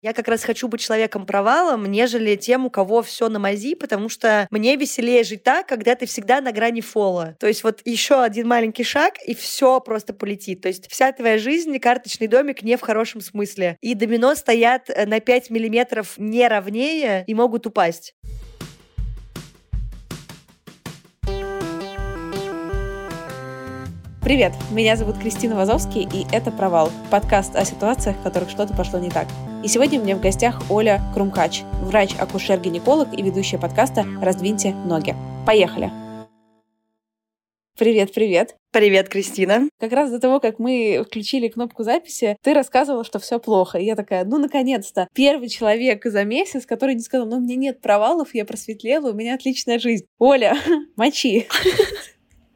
Я как раз хочу быть человеком провалом, нежели тем, у кого все на мази, потому что мне веселее жить так, когда ты всегда на грани фола. То есть вот еще один маленький шаг, и все просто полетит. То есть вся твоя жизнь — карточный домик не в хорошем смысле. И домино стоят на 5 миллиметров не ровнее и могут упасть. Привет, меня зовут Кристина Вазовский, и это «Провал» — подкаст о ситуациях, в которых что-то пошло не так. И сегодня у меня в гостях Оля Крумкач, врач-акушер-гинеколог и ведущая подкаста «Раздвиньте ноги». Поехали! Привет, привет. Привет, Кристина. Как раз до того, как мы включили кнопку записи, ты рассказывала, что все плохо. И я такая, ну, наконец-то, первый человек за месяц, который не сказал, ну, у меня нет провалов, я просветлела, у меня отличная жизнь. Оля, мочи.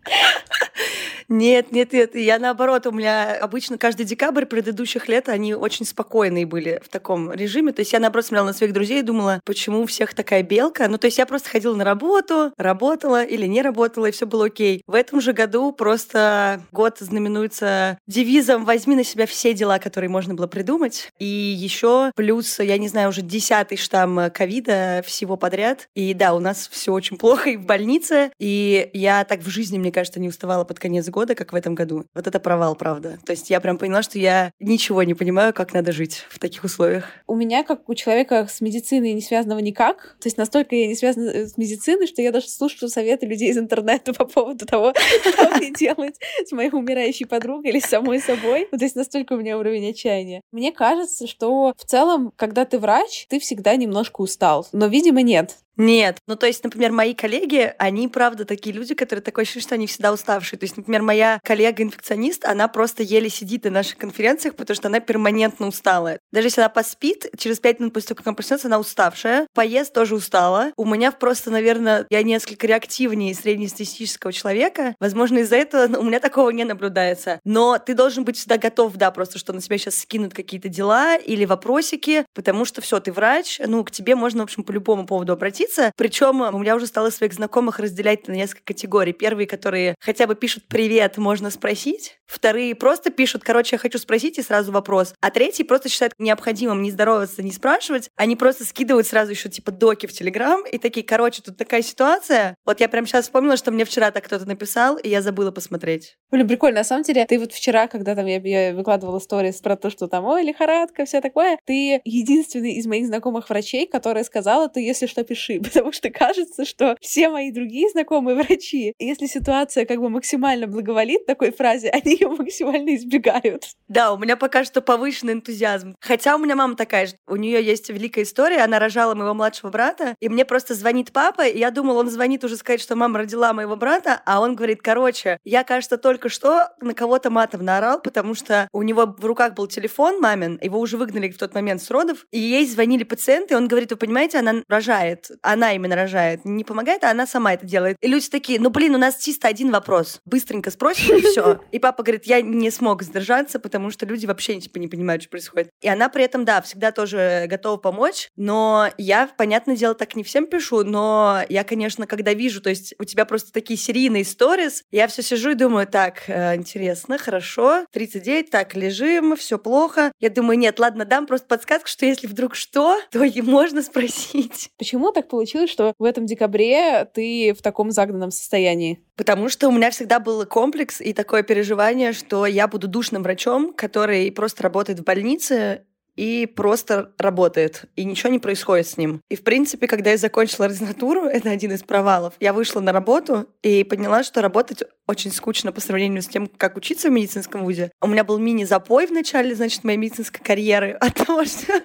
Нет, нет, нет. Я наоборот, у меня обычно каждый декабрь предыдущих лет они очень спокойные были в таком режиме. То есть я наоборот смотрела на своих друзей и думала, почему у всех такая белка. Ну, то есть я просто ходила на работу, работала или не работала, и все было окей. В этом же году просто год знаменуется девизом «возьми на себя все дела, которые можно было придумать». И еще плюс, я не знаю, уже десятый штамм ковида всего подряд. И да, у нас все очень плохо и в больнице. И я так в жизни, мне кажется, не уставала под конец года года, как в этом году. Вот это провал, правда. То есть я прям поняла, что я ничего не понимаю, как надо жить в таких условиях. У меня, как у человека с медициной не связанного никак, то есть настолько я не связана э, с медициной, что я даже слушаю советы людей из интернета по поводу того, что мне делать с моей умирающей подругой или самой собой. Ну, то есть настолько у меня уровень отчаяния. Мне кажется, что в целом, когда ты врач, ты всегда немножко устал. Но, видимо, нет. Нет. Ну, то есть, например, мои коллеги, они, правда, такие люди, которые такое ощущение, что они всегда уставшие. То есть, например, моя коллега-инфекционист, она просто еле сидит на наших конференциях, потому что она перманентно устала. Даже если она поспит, через пять минут после того, как она проснется, она уставшая. Поест тоже устала. У меня просто, наверное, я несколько реактивнее среднестатистического человека. Возможно, из-за этого у меня такого не наблюдается. Но ты должен быть всегда готов, да, просто что на себя сейчас скинут какие-то дела или вопросики, потому что все, ты врач, ну, к тебе можно, в общем, по любому поводу обратиться обратиться. Причем у меня уже стало своих знакомых разделять на несколько категорий. Первые, которые хотя бы пишут «привет, можно спросить». Вторые просто пишут «короче, я хочу спросить» и сразу вопрос. А третьи просто считают необходимым не здороваться, не спрашивать. Они просто скидывают сразу еще типа доки в Телеграм и такие «короче, тут такая ситуация». Вот я прям сейчас вспомнила, что мне вчера так кто-то написал, и я забыла посмотреть. Блин, прикольно. На самом деле, ты вот вчера, когда там я, я выкладывала сторис про то, что там, ой, лихорадка, все такое, ты единственный из моих знакомых врачей, которая сказала, ты, если что, пиши врачи, потому что кажется, что все мои другие знакомые врачи, если ситуация как бы максимально благоволит такой фразе, они ее максимально избегают. Да, у меня пока что повышенный энтузиазм. Хотя у меня мама такая же. У нее есть великая история. Она рожала моего младшего брата, и мне просто звонит папа, и я думала, он звонит уже сказать, что мама родила моего брата, а он говорит, короче, я, кажется, только что на кого-то матом наорал, потому что у него в руках был телефон мамин, его уже выгнали в тот момент с родов, и ей звонили пациенты, он говорит, вы понимаете, она рожает она именно рожает, не помогает, а она сама это делает. И люди такие, ну блин, у нас чисто один вопрос. Быстренько спросим, и все. И папа говорит, я не смог сдержаться, потому что люди вообще типа, не понимают, что происходит. И она при этом, да, всегда тоже готова помочь, но я, понятное дело, так не всем пишу, но я, конечно, когда вижу, то есть у тебя просто такие серийные сторис, я все сижу и думаю, так, э, интересно, хорошо, 39, так, лежим, все плохо. Я думаю, нет, ладно, дам просто подсказку, что если вдруг что, то и можно спросить. Почему так получилось, что в этом декабре ты в таком загнанном состоянии? Потому что у меня всегда был комплекс и такое переживание, что я буду душным врачом, который просто работает в больнице, и просто работает, и ничего не происходит с ним. И, в принципе, когда я закончила ординатуру, это один из провалов, я вышла на работу и поняла, что работать очень скучно по сравнению с тем, как учиться в медицинском вузе. У меня был мини-запой в начале, значит, моей медицинской карьеры от того, что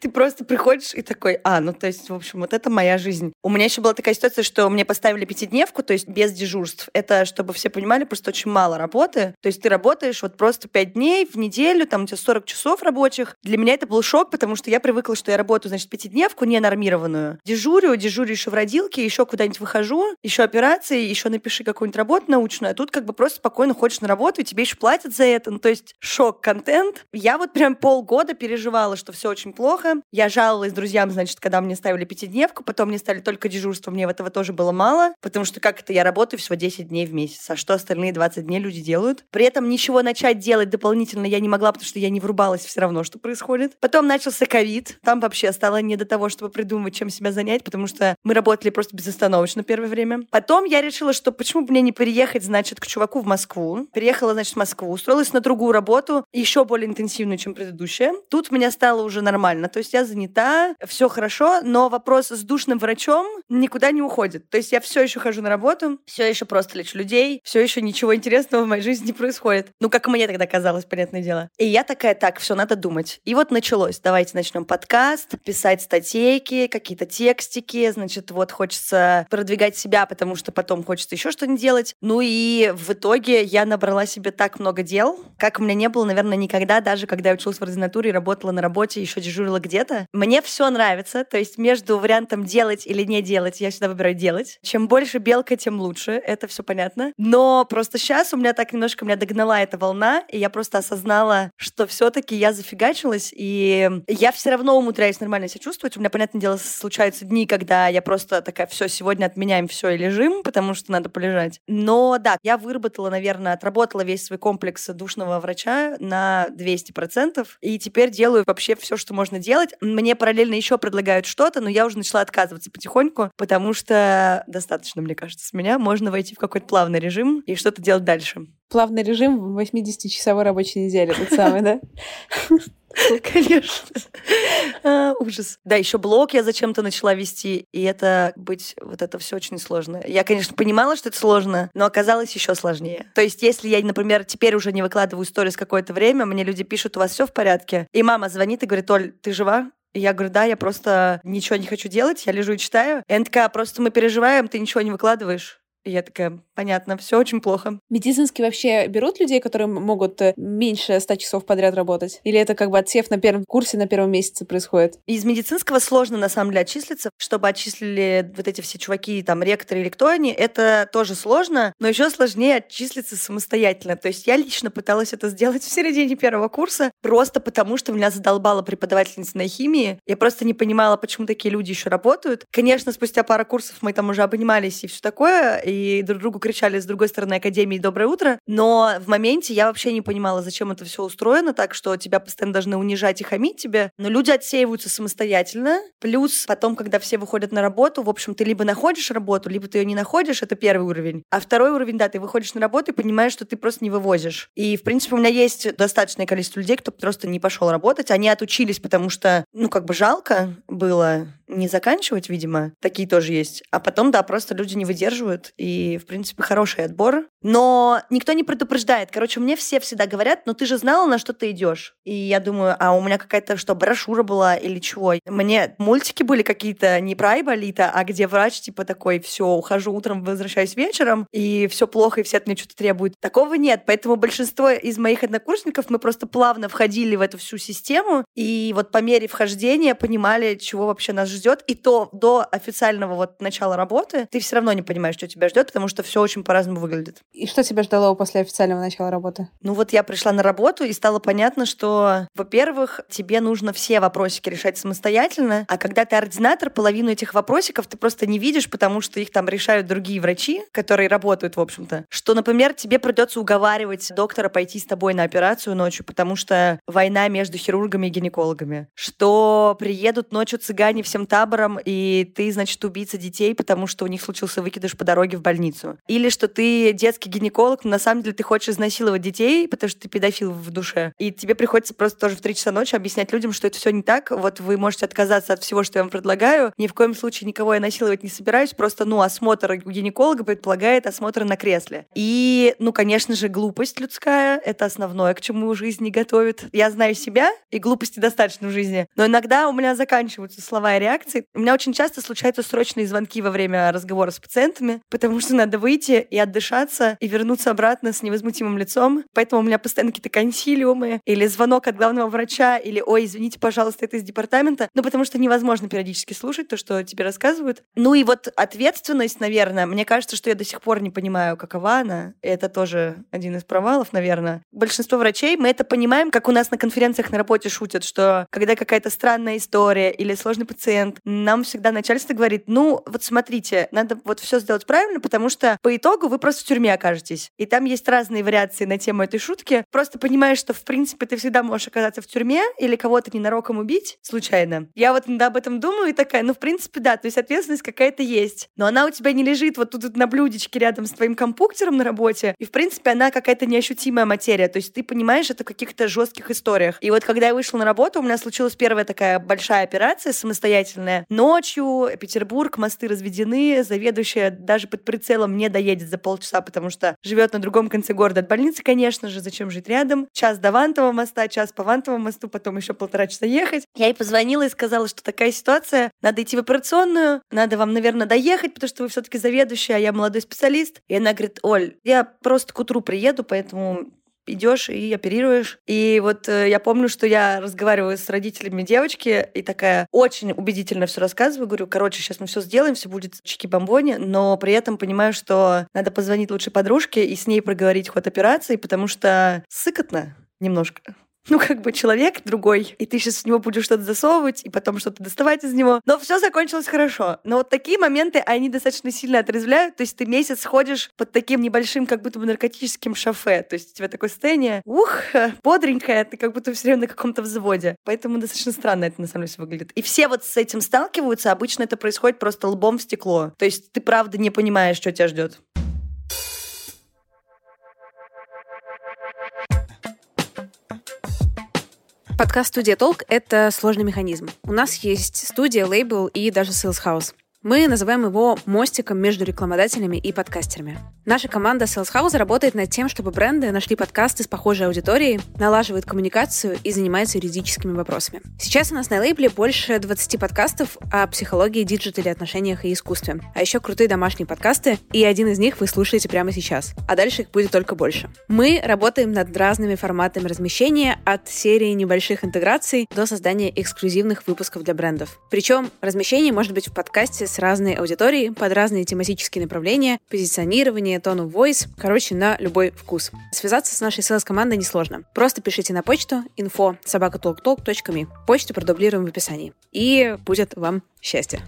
ты просто приходишь и такой, а, ну, то есть, в общем, вот это моя жизнь. У меня еще была такая ситуация, что мне поставили пятидневку, то есть без дежурств. Это, чтобы все понимали, просто очень мало работы. То есть ты работаешь вот просто пять дней в неделю, там у тебя 40 часов рабочих. Для меня это был шок, потому что я привыкла, что я работаю, значит, пятидневку ненормированную. Дежурю, дежурю еще в родилке, еще куда-нибудь выхожу, еще операции, еще напиши какую-нибудь работу научную, а тут как бы просто спокойно ходишь на работу, и тебе еще платят за это. Ну, то есть шок-контент. Я вот прям полгода переживала, что все очень плохо. Я жаловалась друзьям, значит, когда мне ставили пятидневку, потом мне стали только дежурство, мне этого тоже было мало, потому что как это, я работаю всего 10 дней в месяц, а что остальные 20 дней люди делают? При этом ничего начать делать дополнительно я не могла, потому что я не врубалась все равно, что происходит. Потом начался ковид, там вообще стало не до того, чтобы придумывать, чем себя занять, потому что мы работали просто безостановочно первое время. Потом я решила, что почему бы мне не переехать, значит, к чуваку в Москву. Переехала, значит, в Москву, устроилась на другую работу, еще более интенсивную, чем предыдущая. Тут меня стало уже нормально. То есть я занята, все хорошо, но вопрос с душным врачом никуда не уходит. То есть я все еще хожу на работу, все еще просто лечу людей, все еще ничего интересного в моей жизни не происходит. Ну, как мне тогда казалось, понятное дело. И я такая, так, все, надо думать. И вот началось. Давайте начнем подкаст, писать статейки, какие-то текстики. Значит, вот хочется продвигать себя, потому что потом хочется еще что-нибудь делать. Ну и в итоге я набрала себе так много дел, как у меня не было, наверное, никогда, даже когда я училась в ординатуре работала на работе, еще дежурила где-то. Мне все нравится, то есть между вариантом делать или не делать, я всегда выбираю делать. Чем больше белка, тем лучше, это все понятно. Но просто сейчас у меня так немножко меня догнала эта волна, и я просто осознала, что все-таки я зафигачилась, и я все равно умудряюсь нормально себя чувствовать. У меня, понятное дело, случаются дни, когда я просто такая, все, сегодня отменяем все и лежим, потому что надо полежать. Но да, я выработала, наверное, отработала весь свой комплекс душного врача на 200%, и теперь делаю вообще все, что можно делать. Мне параллельно еще предлагают что-то, но я уже начала отказываться потихоньку, потому что достаточно, мне кажется, с меня можно войти в какой-то плавный режим и что-то делать дальше. Плавный режим в 80-часовой рабочей неделе, тот самый, да? Конечно. А, ужас. Да, еще блог я зачем-то начала вести, и это быть, вот это все очень сложно. Я, конечно, понимала, что это сложно, но оказалось еще сложнее. То есть, если я, например, теперь уже не выкладываю сторис какое-то время, мне люди пишут, у вас все в порядке, и мама звонит и говорит, Оль, ты жива? Я говорю, да, я просто ничего не хочу делать, я лежу и читаю. И она такая, просто мы переживаем, ты ничего не выкладываешь. И я такая, понятно, все очень плохо. Медицинские вообще берут людей, которые могут э, меньше 100 часов подряд работать? Или это как бы отсев на первом курсе, на первом месяце происходит? Из медицинского сложно, на самом деле, отчислиться. Чтобы отчислили вот эти все чуваки, там, ректоры или кто они, это тоже сложно, но еще сложнее отчислиться самостоятельно. То есть я лично пыталась это сделать в середине первого курса, просто потому что меня задолбала преподавательница на химии. Я просто не понимала, почему такие люди еще работают. Конечно, спустя пару курсов мы там уже обнимались и все такое, и друг другу кричали с другой стороны Академии «Доброе утро», но в моменте я вообще не понимала, зачем это все устроено так, что тебя постоянно должны унижать и хамить тебе. Но люди отсеиваются самостоятельно. Плюс потом, когда все выходят на работу, в общем, ты либо находишь работу, либо ты ее не находишь, это первый уровень. А второй уровень, да, ты выходишь на работу и понимаешь, что ты просто не вывозишь. И, в принципе, у меня есть достаточное количество людей, кто просто не пошел работать. Они отучились, потому что, ну, как бы жалко было не заканчивать, видимо. Такие тоже есть. А потом, да, просто люди не выдерживают. И, в принципе, хороший отбор. Но никто не предупреждает. Короче, мне все всегда говорят, ну ты же знала, на что ты идешь. И я думаю, а у меня какая-то что, брошюра была или чего? Мне мультики были какие-то не про Айболита, а где врач типа такой, все, ухожу утром, возвращаюсь вечером, и все плохо, и все от меня что-то требуют. Такого нет. Поэтому большинство из моих однокурсников мы просто плавно входили в эту всю систему, и вот по мере вхождения понимали, чего вообще нас ждет. И то до официального вот начала работы ты все равно не понимаешь, что тебя ждет, потому что все очень по-разному выглядит. И что тебя ждало после официального начала работы? Ну вот я пришла на работу, и стало понятно, что, во-первых, тебе нужно все вопросики решать самостоятельно, а когда ты ординатор, половину этих вопросиков ты просто не видишь, потому что их там решают другие врачи, которые работают, в общем-то. Что, например, тебе придется уговаривать доктора пойти с тобой на операцию ночью, потому что война между хирургами и гинекологами. Что приедут ночью цыгане всем табором, и ты, значит, убийца детей, потому что у них случился выкидыш по дороге в больницу. Или что ты детский все-таки гинеколог, но на самом деле ты хочешь изнасиловать детей, потому что ты педофил в душе. И тебе приходится просто тоже в 3 часа ночи объяснять людям, что это все не так. Вот вы можете отказаться от всего, что я вам предлагаю. Ни в коем случае никого я насиловать не собираюсь. Просто, ну, осмотр у гинеколога предполагает осмотр на кресле. И, ну, конечно же, глупость людская — это основное, к чему жизнь не готовит. Я знаю себя, и глупости достаточно в жизни. Но иногда у меня заканчиваются слова и реакции. У меня очень часто случаются срочные звонки во время разговора с пациентами, потому что надо выйти и отдышаться, и вернуться обратно с невозмутимым лицом. Поэтому у меня постоянно какие-то консилиумы, или звонок от главного врача, или «Ой, извините, пожалуйста, это из департамента». Ну, потому что невозможно периодически слушать то, что тебе рассказывают. Ну и вот ответственность, наверное, мне кажется, что я до сих пор не понимаю, какова она. Это тоже один из провалов, наверное. Большинство врачей, мы это понимаем, как у нас на конференциях на работе шутят, что когда какая-то странная история или сложный пациент, нам всегда начальство говорит, ну, вот смотрите, надо вот все сделать правильно, потому что по итогу вы просто в тюрьме окажетесь. И там есть разные вариации на тему этой шутки. Просто понимаешь, что, в принципе, ты всегда можешь оказаться в тюрьме или кого-то ненароком убить случайно. Я вот иногда об этом думаю и такая, ну, в принципе, да, то есть ответственность какая-то есть. Но она у тебя не лежит вот тут на блюдечке рядом с твоим компьютером на работе. И, в принципе, она какая-то неощутимая материя. То есть ты понимаешь это в каких-то жестких историях. И вот когда я вышла на работу, у меня случилась первая такая большая операция самостоятельная. Ночью Петербург, мосты разведены, заведующая даже под прицелом не доедет за полчаса, потому что живет на другом конце города от больницы, конечно же, зачем жить рядом. Час до Вантового моста, час по Вантовому мосту, потом еще полтора часа ехать. Я ей позвонила и сказала, что такая ситуация, надо идти в операционную, надо вам, наверное, доехать, потому что вы все-таки заведующая, а я молодой специалист. И она говорит, Оль, я просто к утру приеду, поэтому идешь и оперируешь. И вот э, я помню, что я разговариваю с родителями девочки и такая очень убедительно все рассказываю. Говорю, короче, сейчас мы все сделаем, все будет чики-бомбони, но при этом понимаю, что надо позвонить лучшей подружке и с ней проговорить ход операции, потому что сыкотно немножко ну, как бы человек другой, и ты сейчас в него будешь что-то засовывать, и потом что-то доставать из него. Но все закончилось хорошо. Но вот такие моменты, они достаточно сильно отрезвляют. То есть ты месяц ходишь под таким небольшим, как будто бы наркотическим шофе. То есть у тебя такое состояние, ух, бодренькое, ты как будто все время на каком-то взводе. Поэтому достаточно странно это на самом деле выглядит. И все вот с этим сталкиваются. Обычно это происходит просто лбом в стекло. То есть ты правда не понимаешь, что тебя ждет. Подкаст «Студия Толк» — это сложный механизм. У нас есть студия, лейбл и даже Sales House. Мы называем его мостиком между рекламодателями и подкастерами. Наша команда Sales House работает над тем, чтобы бренды нашли подкасты с похожей аудиторией, налаживает коммуникацию и занимается юридическими вопросами. Сейчас у нас на лейбле больше 20 подкастов о психологии, digital е, отношениях и искусстве. А еще крутые домашние подкасты, и один из них вы слушаете прямо сейчас. А дальше их будет только больше. Мы работаем над разными форматами размещения, от серии небольших интеграций до создания эксклюзивных выпусков для брендов. Причем размещение может быть в подкасте с разной аудиторией, под разные тематические направления, позиционирование, тон of voice, короче, на любой вкус. Связаться с нашей селс-командой несложно. Просто пишите на почту info собакатолктолк.me. Почту продублируем в описании. И будет вам счастье.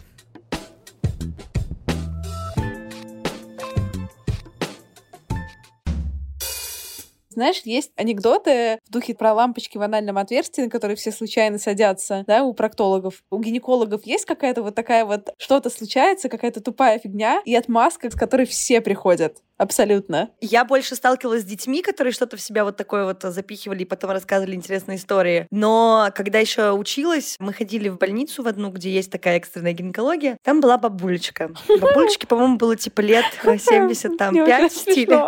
Знаешь, есть анекдоты в духе про лампочки в анальном отверстии, на которые все случайно садятся, да, у проктологов. У гинекологов есть какая-то вот такая вот что-то случается, какая-то тупая фигня и отмазка, с которой все приходят. Абсолютно. Я больше сталкивалась с детьми, которые что-то в себя вот такое вот запихивали и потом рассказывали интересные истории. Но когда еще училась, мы ходили в больницу в одну, где есть такая экстренная гинекология. Там была бабулечка. Бабулечке, по-моему, было типа лет 70, там, 5 в стиле.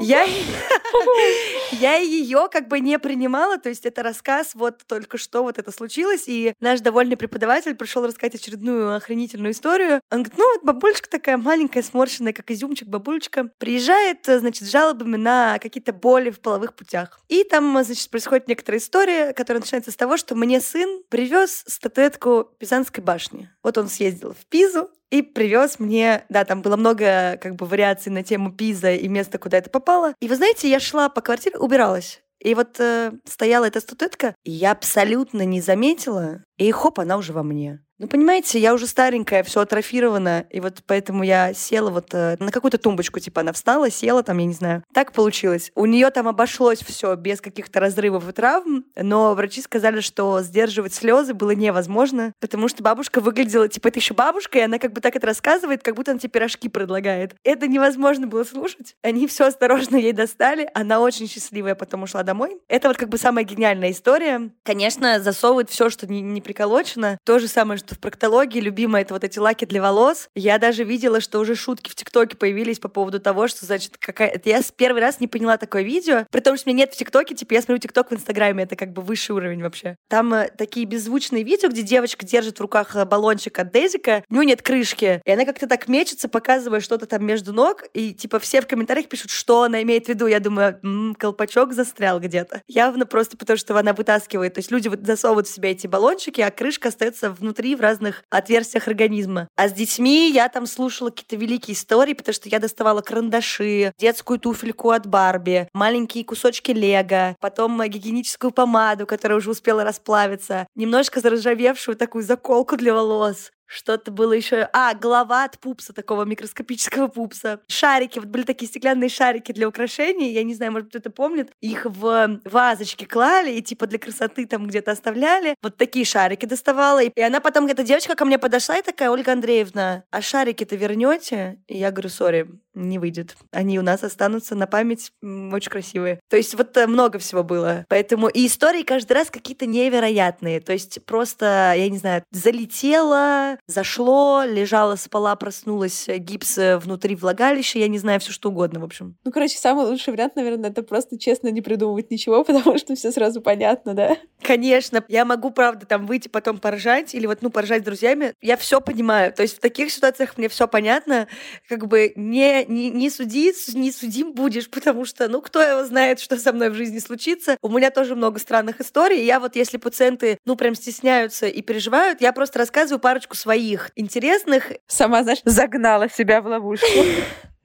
Я, я ее как бы не принимала, то есть это рассказ, вот только что вот это случилось, и наш довольный преподаватель пришел рассказать очередную охренительную историю. Он говорит, ну вот бабулечка такая маленькая, сморщенная, как изюмчик, мальчик-бабулечка, приезжает, э, значит, с жалобами на какие-то боли в половых путях. И там, значит, происходит некоторая история, которая начинается с того, что мне сын привез статуэтку Пизанской башни. Вот он съездил в Пизу, и привез мне, да, там было много как бы вариаций на тему Пиза и места, куда это попало. И вы знаете, я шла по квартире, убиралась. И вот э, стояла эта статуэтка, и я абсолютно не заметила, и хоп, она уже во мне. Ну, понимаете, я уже старенькая, все атрофировано, и вот поэтому я села вот э, на какую-то тумбочку, типа она встала, села там, я не знаю. Так получилось. У нее там обошлось все без каких-то разрывов и травм, но врачи сказали, что сдерживать слезы было невозможно, потому что бабушка выглядела, типа, это еще бабушка, и она как бы так это рассказывает, как будто она тебе пирожки предлагает. Это невозможно было слушать. Они все осторожно ей достали, она очень счастливая потом ушла домой. Это вот как бы самая гениальная история. Конечно, засовывает все, что не, не приколочено. То же самое, в проктологии любимое это вот эти лаки для волос. Я даже видела, что уже шутки в ТикТоке появились по поводу того, что, значит, какая... Я первый раз не поняла такое видео, при том, что меня нет в ТикТоке, типа я смотрю ТикТок в Инстаграме, это как бы высший уровень вообще. Там э, такие беззвучные видео, где девочка держит в руках э, баллончик от Дезика, у нее нет крышки, и она как-то так мечется, показывая что-то там между ног, и типа все в комментариях пишут, что она имеет в виду. Я думаю, м-м, колпачок застрял где-то. Явно просто потому, что она вытаскивает. То есть люди засовывают в себя эти баллончики, а крышка остается внутри в разных отверстиях организма. А с детьми я там слушала какие-то великие истории, потому что я доставала карандаши, детскую туфельку от Барби, маленькие кусочки лего, потом гигиеническую помаду, которая уже успела расплавиться, немножко заржавевшую такую заколку для волос, что-то было еще... А, голова от пупса, такого микроскопического пупса. Шарики, вот были такие стеклянные шарики для украшений, я не знаю, может, кто-то помнит. Их в вазочки клали и типа для красоты там где-то оставляли. Вот такие шарики доставала. И она потом, эта девочка ко мне подошла и такая, Ольга Андреевна, а шарики-то вернете? И я говорю, сори, не выйдет. Они у нас останутся на память очень красивые. То есть вот э, много всего было. Поэтому и истории каждый раз какие-то невероятные. То есть просто, я не знаю, залетела, зашло, лежала, спала, проснулась, э, гипс э, внутри влагалища, я не знаю, все что угодно, в общем. Ну, короче, самый лучший вариант, наверное, это просто честно не придумывать ничего, потому что все сразу понятно, да? Конечно, я могу, правда, там выйти потом поржать или вот, ну, поржать с друзьями. Я все понимаю. То есть в таких ситуациях мне все понятно. Как бы не, не, не суди, не судим будешь, потому что, ну, кто его знает, что со мной в жизни случится. У меня тоже много странных историй. Я вот, если пациенты, ну, прям стесняются и переживают, я просто рассказываю парочку своих интересных. Сама, знаешь, загнала себя в ловушку.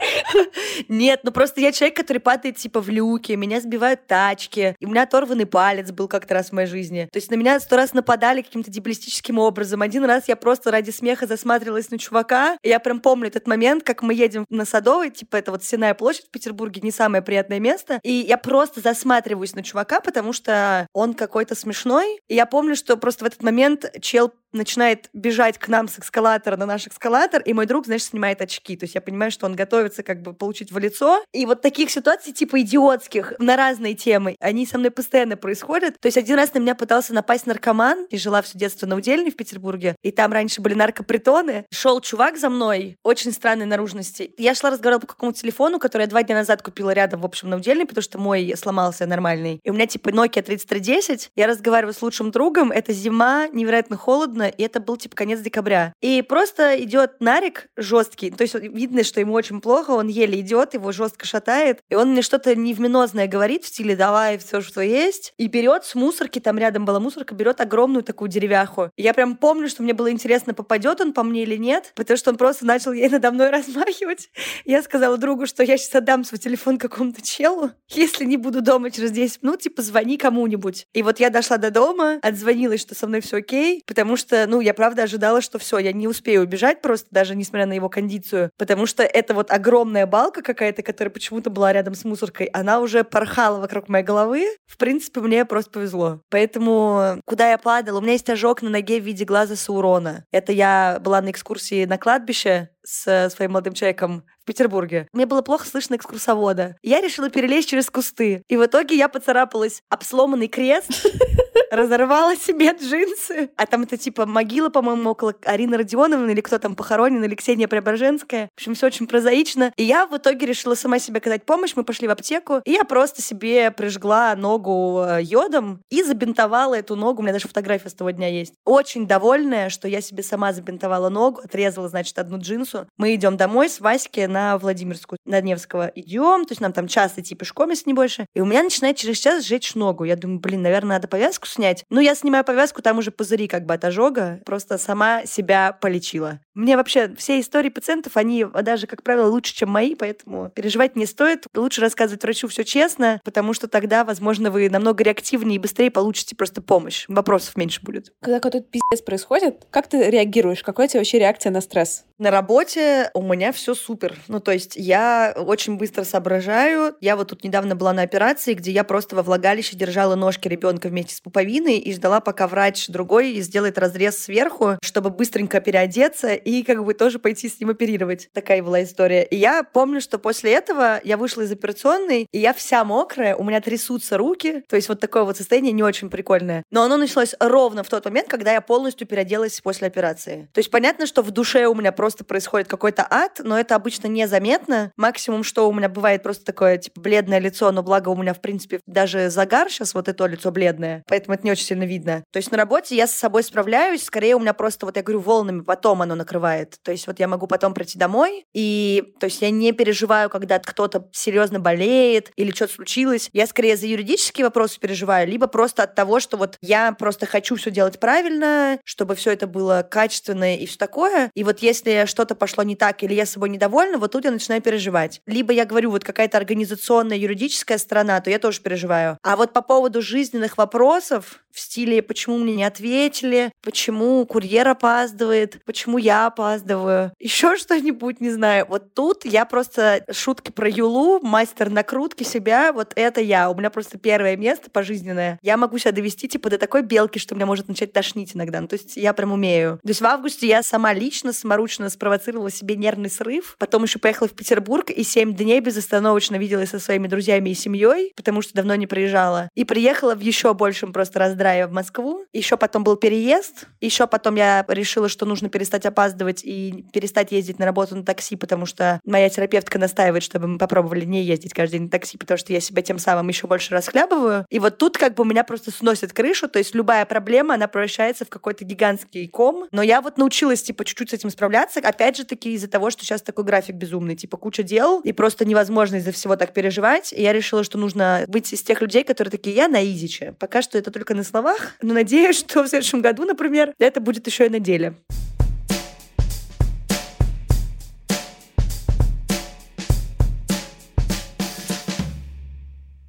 Нет, ну просто я человек, который падает типа в люке, меня сбивают тачки, и у меня оторванный палец был как-то раз в моей жизни. То есть на меня сто раз нападали каким-то дебилистическим образом. Один раз я просто ради смеха засматривалась на чувака, и я прям помню этот момент, как мы едем на Садовой, типа это вот Сенная площадь в Петербурге, не самое приятное место, и я просто засматриваюсь на чувака, потому что он какой-то смешной, и я помню, что просто в этот момент чел начинает бежать к нам с эскалатора на наш эскалатор, и мой друг, знаешь, снимает очки. То есть я понимаю, что он готовится как бы получить в лицо. И вот таких ситуаций типа идиотских на разные темы, они со мной постоянно происходят. То есть один раз на меня пытался напасть наркоман, и жила все детство на Удельной в Петербурге, и там раньше были наркопритоны. Шел чувак за мной, очень странной наружности. Я шла разговаривала по какому-то телефону, который я два дня назад купила рядом, в общем, на Удельной, потому что мой сломался нормальный. И у меня типа Nokia 3310. Я разговариваю с лучшим другом, это зима, невероятно холодно, холодно, и это был типа конец декабря. И просто идет Нарик жесткий, то есть видно, что ему очень плохо, он еле идет, его жестко шатает, и он мне что-то невменозное говорит в стиле «давай все, что есть», и берет с мусорки, там рядом была мусорка, берет огромную такую деревяху. Я прям помню, что мне было интересно, попадет он по мне или нет, потому что он просто начал ей надо мной размахивать. Я сказала другу, что я сейчас отдам свой телефон какому-то челу, если не буду дома через 10 минут, типа звони кому-нибудь. И вот я дошла до дома, отзвонилась, что со мной все окей, потому что что, ну, я правда ожидала, что все, я не успею убежать просто, даже несмотря на его кондицию, потому что это вот огромная балка какая-то, которая почему-то была рядом с мусоркой, она уже порхала вокруг моей головы. В принципе, мне просто повезло. Поэтому, куда я падала, у меня есть ожог на ноге в виде глаза Саурона. Это я была на экскурсии на кладбище с своим молодым человеком в Петербурге. Мне было плохо слышно экскурсовода. Я решила перелезть через кусты. И в итоге я поцарапалась об сломанный крест, разорвала себе джинсы. А там это типа могила, по-моему, около Арины Родионовны или кто там похоронен, или Ксения Преображенская. В общем, все очень прозаично. И я в итоге решила сама себе оказать помощь. Мы пошли в аптеку, и я просто себе прижгла ногу э, йодом и забинтовала эту ногу. У меня даже фотография с того дня есть. Очень довольная, что я себе сама забинтовала ногу, отрезала, значит, одну джинсу автобусу. Мы идем домой с Васьки на Владимирскую, на Невского идем, то есть нам там час идти пешком, если не больше. И у меня начинает через час сжечь ногу. Я думаю, блин, наверное, надо повязку снять. Ну, я снимаю повязку, там уже пузыри как бы от ожога. Просто сама себя полечила. Мне вообще все истории пациентов, они даже, как правило, лучше, чем мои, поэтому переживать не стоит. Лучше рассказывать врачу все честно, потому что тогда, возможно, вы намного реактивнее и быстрее получите просто помощь. Вопросов меньше будет. Когда какой-то пиздец происходит, как ты реагируешь? Какая у тебя вообще реакция на стресс? На работе у меня все супер. Ну, то есть я очень быстро соображаю. Я вот тут недавно была на операции, где я просто во влагалище держала ножки ребенка вместе с пуповиной и ждала, пока врач другой сделает разрез сверху, чтобы быстренько переодеться и как бы тоже пойти с ним оперировать. Такая была история. И я помню, что после этого я вышла из операционной, и я вся мокрая, у меня трясутся руки. То есть вот такое вот состояние не очень прикольное. Но оно началось ровно в тот момент, когда я полностью переоделась после операции. То есть понятно, что в душе у меня просто просто происходит какой-то ад, но это обычно незаметно. Максимум, что у меня бывает просто такое, типа, бледное лицо, но благо у меня, в принципе, даже загар сейчас, вот это лицо бледное, поэтому это не очень сильно видно. То есть на работе я с собой справляюсь, скорее у меня просто, вот я говорю, волнами потом оно накрывает. То есть вот я могу потом прийти домой, и то есть я не переживаю, когда кто-то серьезно болеет или что-то случилось. Я скорее за юридические вопросы переживаю, либо просто от того, что вот я просто хочу все делать правильно, чтобы все это было качественно и все такое. И вот если что-то пошло не так или я собой недовольна, вот тут я начинаю переживать. Либо я говорю, вот какая-то организационная, юридическая сторона, то я тоже переживаю. А вот по поводу жизненных вопросов, в стиле «почему мне не ответили?», «почему курьер опаздывает?», «почему я опаздываю?», еще что-нибудь, не знаю. Вот тут я просто шутки про Юлу, мастер накрутки себя, вот это я. У меня просто первое место пожизненное. Я могу себя довести типа до такой белки, что меня может начать тошнить иногда. Ну, то есть я прям умею. То есть в августе я сама лично саморучно спровоцировала себе нервный срыв, потом еще поехала в Петербург и семь дней безостановочно виделась со своими друзьями и семьей, потому что давно не приезжала. И приехала в еще большем просто раз драйва в Москву. Еще потом был переезд. Еще потом я решила, что нужно перестать опаздывать и перестать ездить на работу на такси, потому что моя терапевтка настаивает, чтобы мы попробовали не ездить каждый день на такси, потому что я себя тем самым еще больше расхлябываю. И вот тут как бы меня просто сносит крышу, то есть любая проблема, она превращается в какой-то гигантский ком. Но я вот научилась, типа, чуть-чуть с этим справляться. Опять же таки из-за того, что сейчас такой график безумный, типа, куча дел, и просто невозможно из-за всего так переживать. И я решила, что нужно быть из тех людей, которые такие, я на изиче. Пока что это только на словах, но надеюсь, что в следующем году, например, это будет еще и на деле.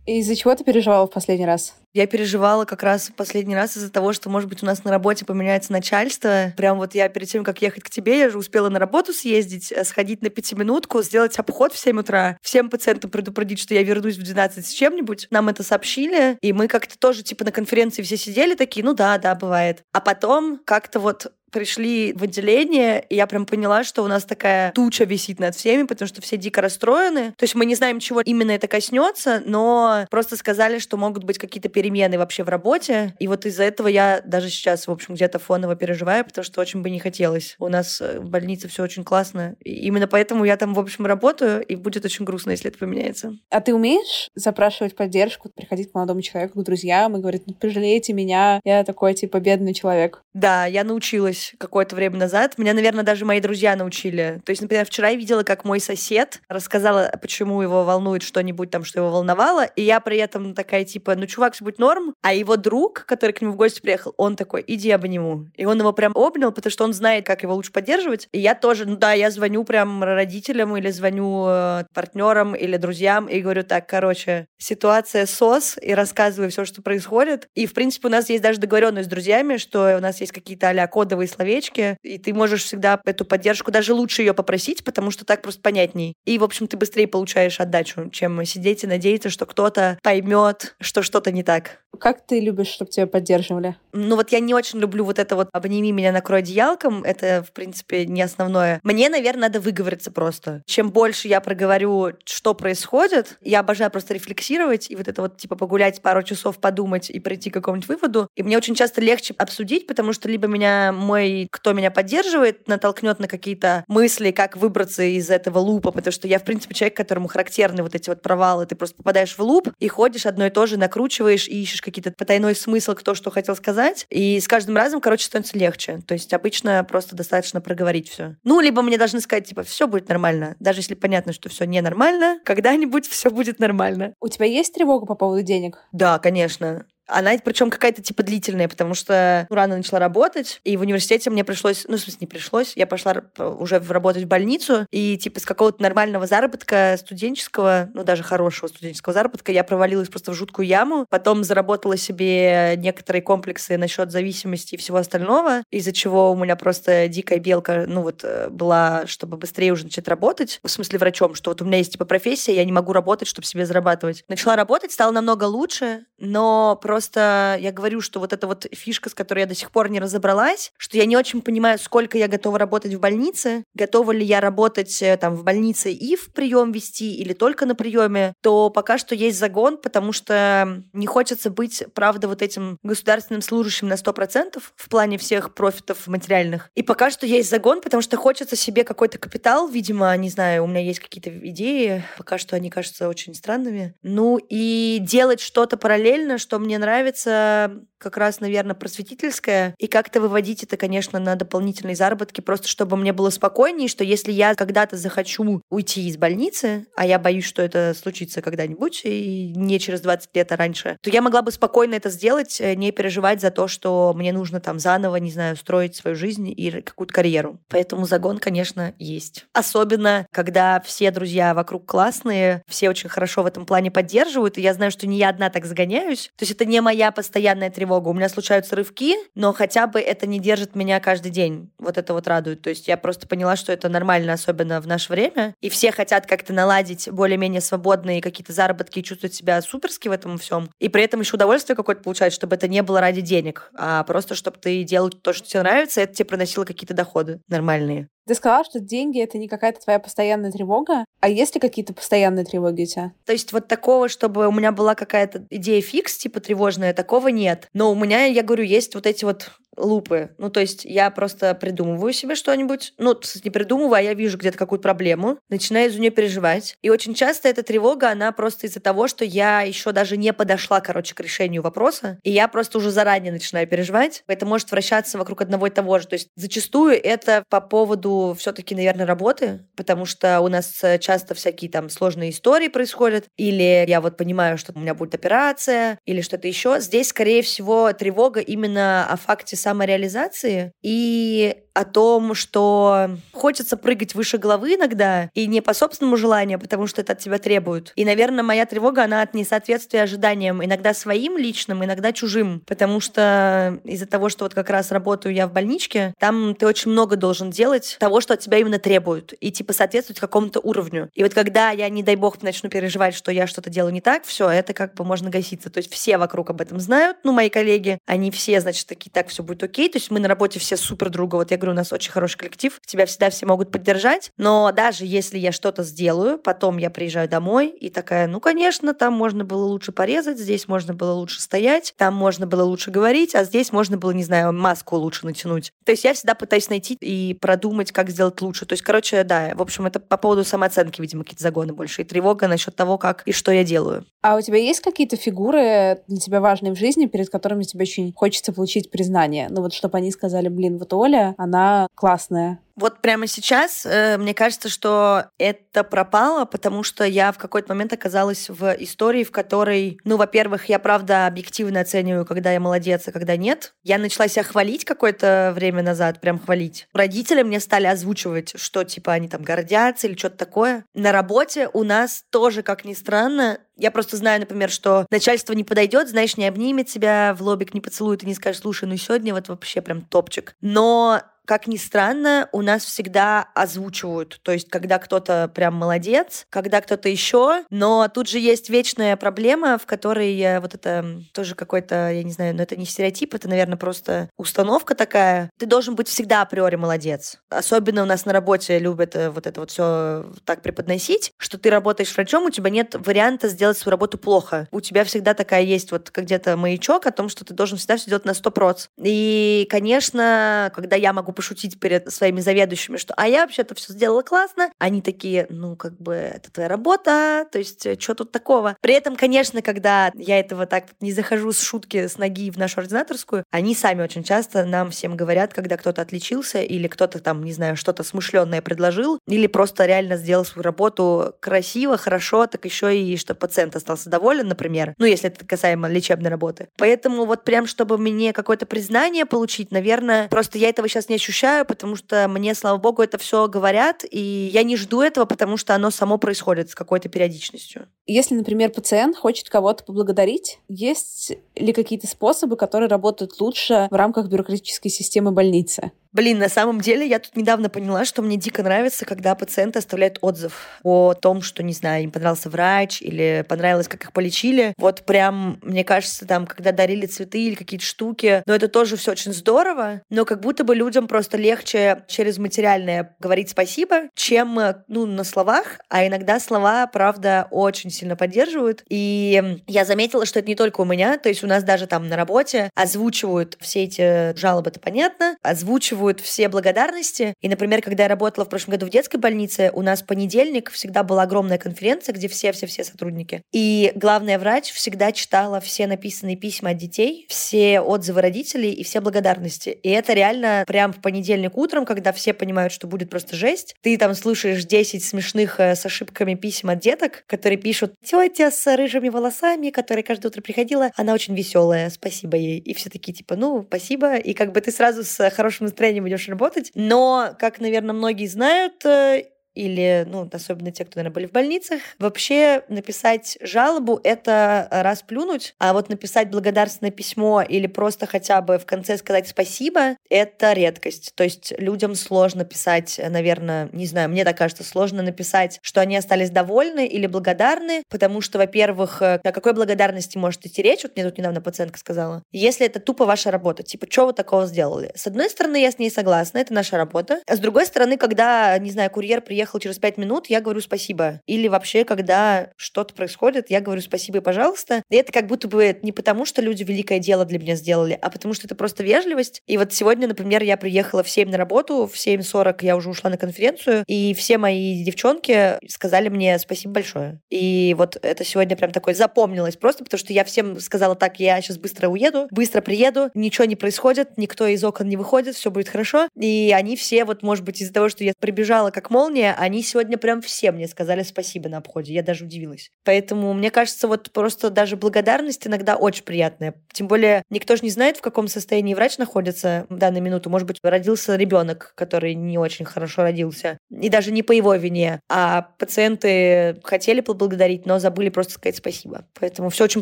Из-за чего ты переживала в последний раз? Я переживала как раз последний раз из-за того, что, может быть, у нас на работе поменяется начальство. Прям вот я перед тем, как ехать к тебе, я же успела на работу съездить, э, сходить на пятиминутку, сделать обход в 7 утра, всем пациентам предупредить, что я вернусь в 12 с чем-нибудь. Нам это сообщили, и мы как-то тоже, типа, на конференции все сидели такие, ну да, да, бывает. А потом как-то вот пришли в отделение, и я прям поняла, что у нас такая туча висит над всеми, потому что все дико расстроены. То есть мы не знаем, чего именно это коснется, но просто сказали, что могут быть какие-то перемены вообще в работе. И вот из-за этого я даже сейчас, в общем, где-то фоново переживаю, потому что очень бы не хотелось. У нас э, в больнице все очень классно. И именно поэтому я там, в общем, работаю, и будет очень грустно, если это поменяется. А ты умеешь запрашивать поддержку, приходить к молодому человеку, к друзьям и говорить, ну, пожалейте меня, я такой, типа, бедный человек? Да, я научилась научилась какое-то время назад. Меня, наверное, даже мои друзья научили. То есть, например, вчера я видела, как мой сосед рассказала, почему его волнует что-нибудь там, что его волновало, и я при этом такая, типа, ну, чувак, все будет норм. А его друг, который к нему в гости приехал, он такой, иди обниму. И он его прям обнял, потому что он знает, как его лучше поддерживать. И я тоже, ну да, я звоню прям родителям или звоню э, партнерам или друзьям и говорю так, короче, ситуация сос, и рассказываю все, что происходит. И, в принципе, у нас есть даже договоренность с друзьями, что у нас есть какие-то а кодовые словечки, и ты можешь всегда эту поддержку, даже лучше ее попросить, потому что так просто понятней. И, в общем, ты быстрее получаешь отдачу, чем сидеть и надеяться, что кто-то поймет, что что-то не так. Как ты любишь, чтобы тебя поддерживали? Ну вот я не очень люблю вот это вот «обними меня, накрой одеялком». Это, в принципе, не основное. Мне, наверное, надо выговориться просто. Чем больше я проговорю, что происходит, я обожаю просто рефлексировать и вот это вот типа погулять пару часов, подумать и прийти к какому-нибудь выводу. И мне очень часто легче обсудить, потому что либо меня мой кто меня поддерживает, натолкнет на какие-то мысли, как выбраться из этого лупа, потому что я, в принципе, человек, которому характерны вот эти вот провалы. Ты просто попадаешь в луп и ходишь одно и то же, накручиваешь и ищешь какие-то потайной смысл, кто что хотел сказать. И с каждым разом, короче, становится легче. То есть обычно просто достаточно проговорить все. Ну, либо мне должны сказать, типа, все будет нормально. Даже если понятно, что все ненормально, когда-нибудь все будет нормально. У тебя есть тревога по поводу денег? Да, конечно. Она причем какая-то типа длительная, потому что ну, рано начала работать, и в университете мне пришлось, ну, в смысле, не пришлось, я пошла уже работать в больницу, и типа с какого-то нормального заработка студенческого, ну, даже хорошего студенческого заработка, я провалилась просто в жуткую яму, потом заработала себе некоторые комплексы насчет зависимости и всего остального, из-за чего у меня просто дикая белка, ну, вот, э, была, чтобы быстрее уже начать работать, в смысле врачом, что вот у меня есть типа профессия, я не могу работать, чтобы себе зарабатывать. Начала работать, стало намного лучше, но просто Просто я говорю, что вот эта вот фишка, с которой я до сих пор не разобралась, что я не очень понимаю, сколько я готова работать в больнице, готова ли я работать э, там в больнице и в прием вести, или только на приеме, то пока что есть загон, потому что не хочется быть, правда, вот этим государственным служащим на 100% в плане всех профитов материальных. И пока что есть загон, потому что хочется себе какой-то капитал, видимо, не знаю, у меня есть какие-то идеи, пока что они кажутся очень странными. Ну и делать что-то параллельно, что мне нравится, нравится как раз, наверное, просветительская. И как-то выводить это, конечно, на дополнительные заработки, просто чтобы мне было спокойнее, что если я когда-то захочу уйти из больницы, а я боюсь, что это случится когда-нибудь, и не через 20 лет, а раньше, то я могла бы спокойно это сделать, э, не переживать за то, что мне нужно там заново, не знаю, строить свою жизнь и какую-то карьеру. Поэтому загон, конечно, есть. Особенно, когда все друзья вокруг классные, все очень хорошо в этом плане поддерживают, и я знаю, что не я одна так загоняюсь. То есть это не моя постоянная тревога. У меня случаются рывки, но хотя бы это не держит меня каждый день. Вот это вот радует. То есть я просто поняла, что это нормально, особенно в наше время. И все хотят как-то наладить более-менее свободные какие-то заработки и чувствовать себя суперски в этом всем. И при этом еще удовольствие какое-то получать, чтобы это не было ради денег, а просто чтобы ты делал то, что тебе нравится, и это тебе приносило какие-то доходы нормальные. Ты сказала, что деньги — это не какая-то твоя постоянная тревога. А есть ли какие-то постоянные тревоги у тебя? То есть вот такого, чтобы у меня была какая-то идея фикс, типа тревожная, такого нет. Но у меня, я говорю, есть вот эти вот лупы. Ну, то есть я просто придумываю себе что-нибудь, ну, не придумываю, а я вижу где-то какую-то проблему, начинаю из-за нее переживать. И очень часто эта тревога, она просто из-за того, что я еще даже не подошла, короче, к решению вопроса, и я просто уже заранее начинаю переживать. Это может вращаться вокруг одного и того же. То есть зачастую это по поводу все-таки, наверное, работы, потому что у нас часто всякие там сложные истории происходят, или я вот понимаю, что у меня будет операция, или что-то еще. Здесь, скорее всего, тревога именно о факте самореализации. И о том, что хочется прыгать выше головы иногда, и не по собственному желанию, а потому что это от тебя требуют. И, наверное, моя тревога, она от несоответствия ожиданиям, иногда своим личным, иногда чужим, потому что из-за того, что вот как раз работаю я в больничке, там ты очень много должен делать того, что от тебя именно требуют, и типа соответствовать какому-то уровню. И вот когда я, не дай бог, начну переживать, что я что-то делаю не так, все, это как бы можно гаситься. То есть все вокруг об этом знают, ну, мои коллеги, они все, значит, такие, так, все будет окей. То есть мы на работе все супер друга. Вот я говорю, у нас очень хороший коллектив, тебя всегда все могут поддержать, но даже если я что-то сделаю, потом я приезжаю домой и такая, ну, конечно, там можно было лучше порезать, здесь можно было лучше стоять, там можно было лучше говорить, а здесь можно было, не знаю, маску лучше натянуть. То есть я всегда пытаюсь найти и продумать, как сделать лучше. То есть, короче, да, в общем, это по поводу самооценки, видимо, какие-то загоны больше, и тревога насчет того, как и что я делаю. А у тебя есть какие-то фигуры для тебя важные в жизни, перед которыми тебе очень хочется получить признание? Ну вот, чтобы они сказали, блин, вот Оля, она классная. Вот прямо сейчас э, мне кажется, что это пропало, потому что я в какой-то момент оказалась в истории, в которой, ну, во-первых, я правда объективно оцениваю, когда я молодец, а когда нет. Я начала себя хвалить какое-то время назад, прям хвалить. Родители мне стали озвучивать, что типа они там гордятся или что-то такое. На работе у нас тоже, как ни странно, я просто знаю, например, что начальство не подойдет, знаешь, не обнимет тебя в лобик, не поцелует и не скажет, слушай, ну сегодня вот вообще прям топчик. Но как ни странно, у нас всегда озвучивают. То есть, когда кто-то прям молодец, когда кто-то еще. Но тут же есть вечная проблема, в которой вот это тоже какой-то, я не знаю, но это не стереотип, это, наверное, просто установка такая. Ты должен быть всегда априори молодец. Особенно у нас на работе любят э, вот это вот все так преподносить, что ты работаешь врачом, у тебя нет варианта сделать свою работу плохо. У тебя всегда такая есть вот где-то маячок о том, что ты должен всегда все делать на 100%. И, конечно, когда я могу пошутить перед своими заведующими, что «а я вообще-то все сделала классно», они такие «ну, как бы, это твоя работа, то есть э, что тут такого?» При этом, конечно, когда я этого так не захожу с шутки с ноги в нашу ординаторскую, они сами очень часто нам всем говорят, когда кто-то отличился или кто-то там, не знаю, что-то смышленное предложил, или просто реально сделал свою работу красиво, хорошо, так еще и чтобы пациент остался доволен, например. Ну, если это касаемо лечебной работы. Поэтому вот прям, чтобы мне какое-то признание получить, наверное, просто я этого сейчас не ощущаю, потому что мне, слава богу, это все говорят, и я не жду этого, потому что оно само происходит с какой-то периодичностью. Если, например, пациент хочет кого-то поблагодарить, есть ли какие-то способы, которые работают лучше в рамках бюрократической системы больницы? Блин, на самом деле я тут недавно поняла, что мне дико нравится, когда пациенты оставляют отзыв о том, что, не знаю, им понравился врач или понравилось, как их полечили. Вот прям, мне кажется, там, когда дарили цветы или какие-то штуки, но это тоже все очень здорово, но как будто бы людям просто легче через материальное говорить спасибо, чем, ну, на словах, а иногда слова, правда, очень сильно поддерживают. И я заметила, что это не только у меня, то есть у нас даже там на работе озвучивают все эти жалобы, это понятно, озвучивают озвучивают все благодарности. И, например, когда я работала в прошлом году в детской больнице, у нас понедельник всегда была огромная конференция, где все-все-все сотрудники. И главная врач всегда читала все написанные письма от детей, все отзывы родителей и все благодарности. И это реально прям в понедельник утром, когда все понимают, что будет просто жесть, ты там слушаешь 10 смешных э, с ошибками писем от деток, которые пишут «Тетя с рыжими волосами, которая каждое утро приходила, она очень веселая, спасибо ей». И все такие типа «Ну, спасибо». И как бы ты сразу с хорошим настроением настроением идешь работать. Но, как, наверное, многие знают, э, или, ну, особенно те, кто, наверное, были в больницах, вообще написать жалобу — это раз плюнуть, а вот написать благодарственное письмо или просто хотя бы в конце сказать спасибо — это редкость. То есть людям сложно писать, наверное, не знаю, мне так кажется, сложно написать, что они остались довольны или благодарны, потому что, во-первых, э, о какой благодарности может идти речь? Вот мне тут недавно пациентка сказала. Если это тупо ваша работа, типа, что вы такого сделали? С одной стороны, я с ней согласна, это наша работа. А с другой стороны, когда, не знаю, курьер приехал приехал через пять минут, я говорю спасибо. Или вообще, когда что-то происходит, я говорю спасибо и пожалуйста. И это как будто бы не потому, что люди великое дело для меня сделали, а потому что это просто вежливость. И вот сегодня, например, я приехала в 7 на работу, в 7.40 я уже ушла на конференцию, и все мои девчонки сказали мне спасибо большое. И вот это сегодня прям такое запомнилось просто, потому что я всем сказала так, я сейчас быстро уеду, быстро приеду, ничего не происходит, никто из окон не выходит, все будет хорошо. И они все, вот, может быть, из-за того, что я прибежала как молния, они сегодня прям все мне сказали спасибо на обходе. Я даже удивилась. Поэтому, мне кажется, вот просто даже благодарность иногда очень приятная. Тем более, никто же не знает, в каком состоянии врач находится в данную минуту. Может быть, родился ребенок, который не очень хорошо родился. И даже не по его вине. А пациенты хотели поблагодарить, но забыли просто сказать спасибо. Поэтому все очень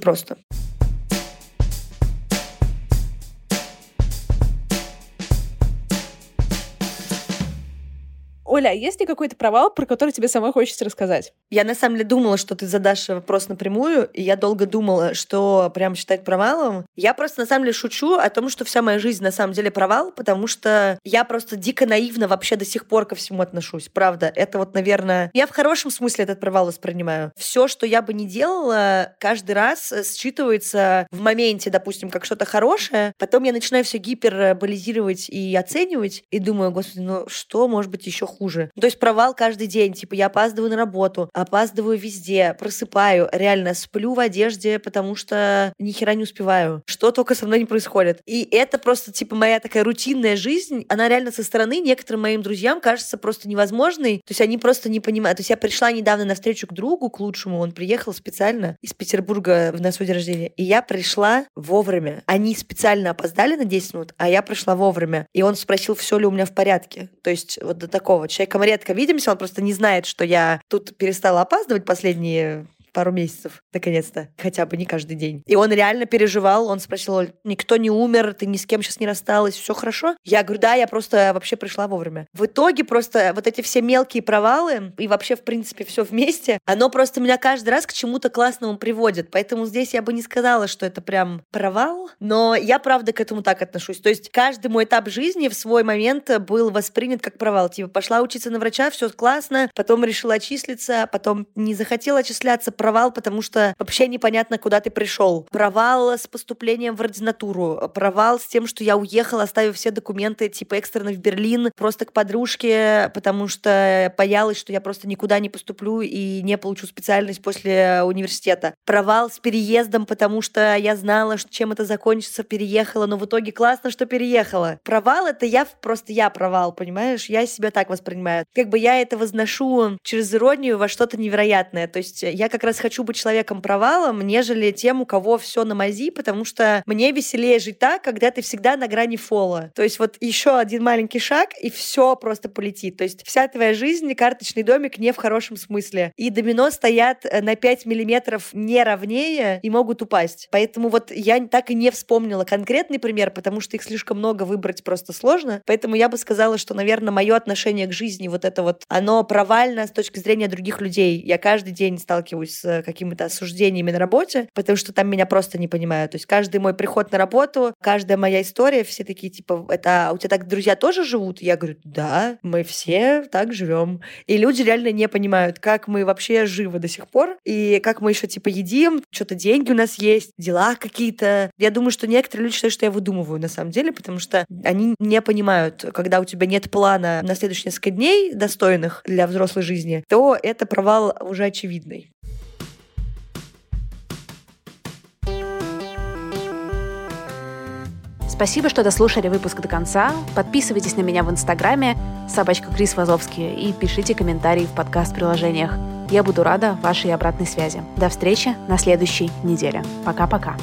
просто. Оля, а есть ли какой-то провал, про который тебе самой хочется рассказать? Я на самом деле думала, что ты задашь вопрос напрямую, и я долго думала, что прям считать провалом. Я просто на самом деле шучу о том, что вся моя жизнь на самом деле провал, потому что я просто дико наивно вообще до сих пор ко всему отношусь. Правда, это вот, наверное, я в хорошем смысле этот провал воспринимаю. Все, что я бы не делала, каждый раз считывается в моменте, допустим, как что-то хорошее, потом я начинаю все гиперболизировать и оценивать, и думаю, господи, ну что может быть еще хуже? Хуже. То есть провал каждый день. Типа я опаздываю на работу, опаздываю везде, просыпаю, реально сплю в одежде, потому что ни хера не успеваю. Что только со мной не происходит. И это просто типа моя такая рутинная жизнь. Она реально со стороны некоторым моим друзьям кажется просто невозможной. То есть они просто не понимают. То есть я пришла недавно на встречу к другу, к лучшему. Он приехал специально из Петербурга на свой день рождения. И я пришла вовремя. Они специально опоздали на 10 минут, а я пришла вовремя. И он спросил, все ли у меня в порядке. То есть вот до такого человеком редко видимся, он просто не знает, что я тут перестала опаздывать последние пару месяцев, наконец-то, хотя бы не каждый день. И он реально переживал, он спросил, никто не умер, ты ни с кем сейчас не рассталась, все хорошо? Я говорю, да, я просто вообще пришла вовремя. В итоге просто вот эти все мелкие провалы и вообще, в принципе, все вместе, оно просто меня каждый раз к чему-то классному приводит. Поэтому здесь я бы не сказала, что это прям провал, но я, правда, к этому так отношусь. То есть каждый мой этап жизни в свой момент был воспринят как провал. Типа, пошла учиться на врача, все классно, потом решила отчислиться, потом не захотела отчисляться, провал, потому что вообще непонятно, куда ты пришел. Провал с поступлением в ординатуру, провал с тем, что я уехала, оставив все документы, типа, экстренно в Берлин, просто к подружке, потому что боялась, что я просто никуда не поступлю и не получу специальность после университета. Провал с переездом, потому что я знала, что чем это закончится, переехала, но в итоге классно, что переехала. Провал — это я, просто я провал, понимаешь? Я себя так воспринимаю. Как бы я это возношу через иронию во что-то невероятное. То есть я как раз хочу быть человеком провалом, нежели тем, у кого все на мази, потому что мне веселее жить так, когда ты всегда на грани фола. То есть вот еще один маленький шаг, и все просто полетит. То есть вся твоя жизнь — карточный домик не в хорошем смысле. И домино стоят э, на 5 миллиметров не ровнее и могут упасть. Поэтому вот я так и не вспомнила конкретный пример, потому что их слишком много выбрать просто сложно. Поэтому я бы сказала, что, наверное, мое отношение к жизни вот это вот, оно провально с точки зрения других людей. Я каждый день сталкиваюсь с какими-то осуждениями на работе, потому что там меня просто не понимают. То есть каждый мой приход на работу, каждая моя история, все такие типа, это а у тебя так друзья тоже живут? Я говорю, да, мы все так живем. И люди реально не понимают, как мы вообще живы до сих пор, и как мы еще типа едим, что-то деньги у нас есть, дела какие-то. Я думаю, что некоторые люди считают, что я выдумываю на самом деле, потому что они не понимают, когда у тебя нет плана на следующие несколько дней достойных для взрослой жизни, то это провал уже очевидный. Спасибо, что дослушали выпуск до конца. Подписывайтесь на меня в Инстаграме, собачка Крис Вазовский, и пишите комментарии в подкаст-приложениях. Я буду рада вашей обратной связи. До встречи на следующей неделе. Пока-пока.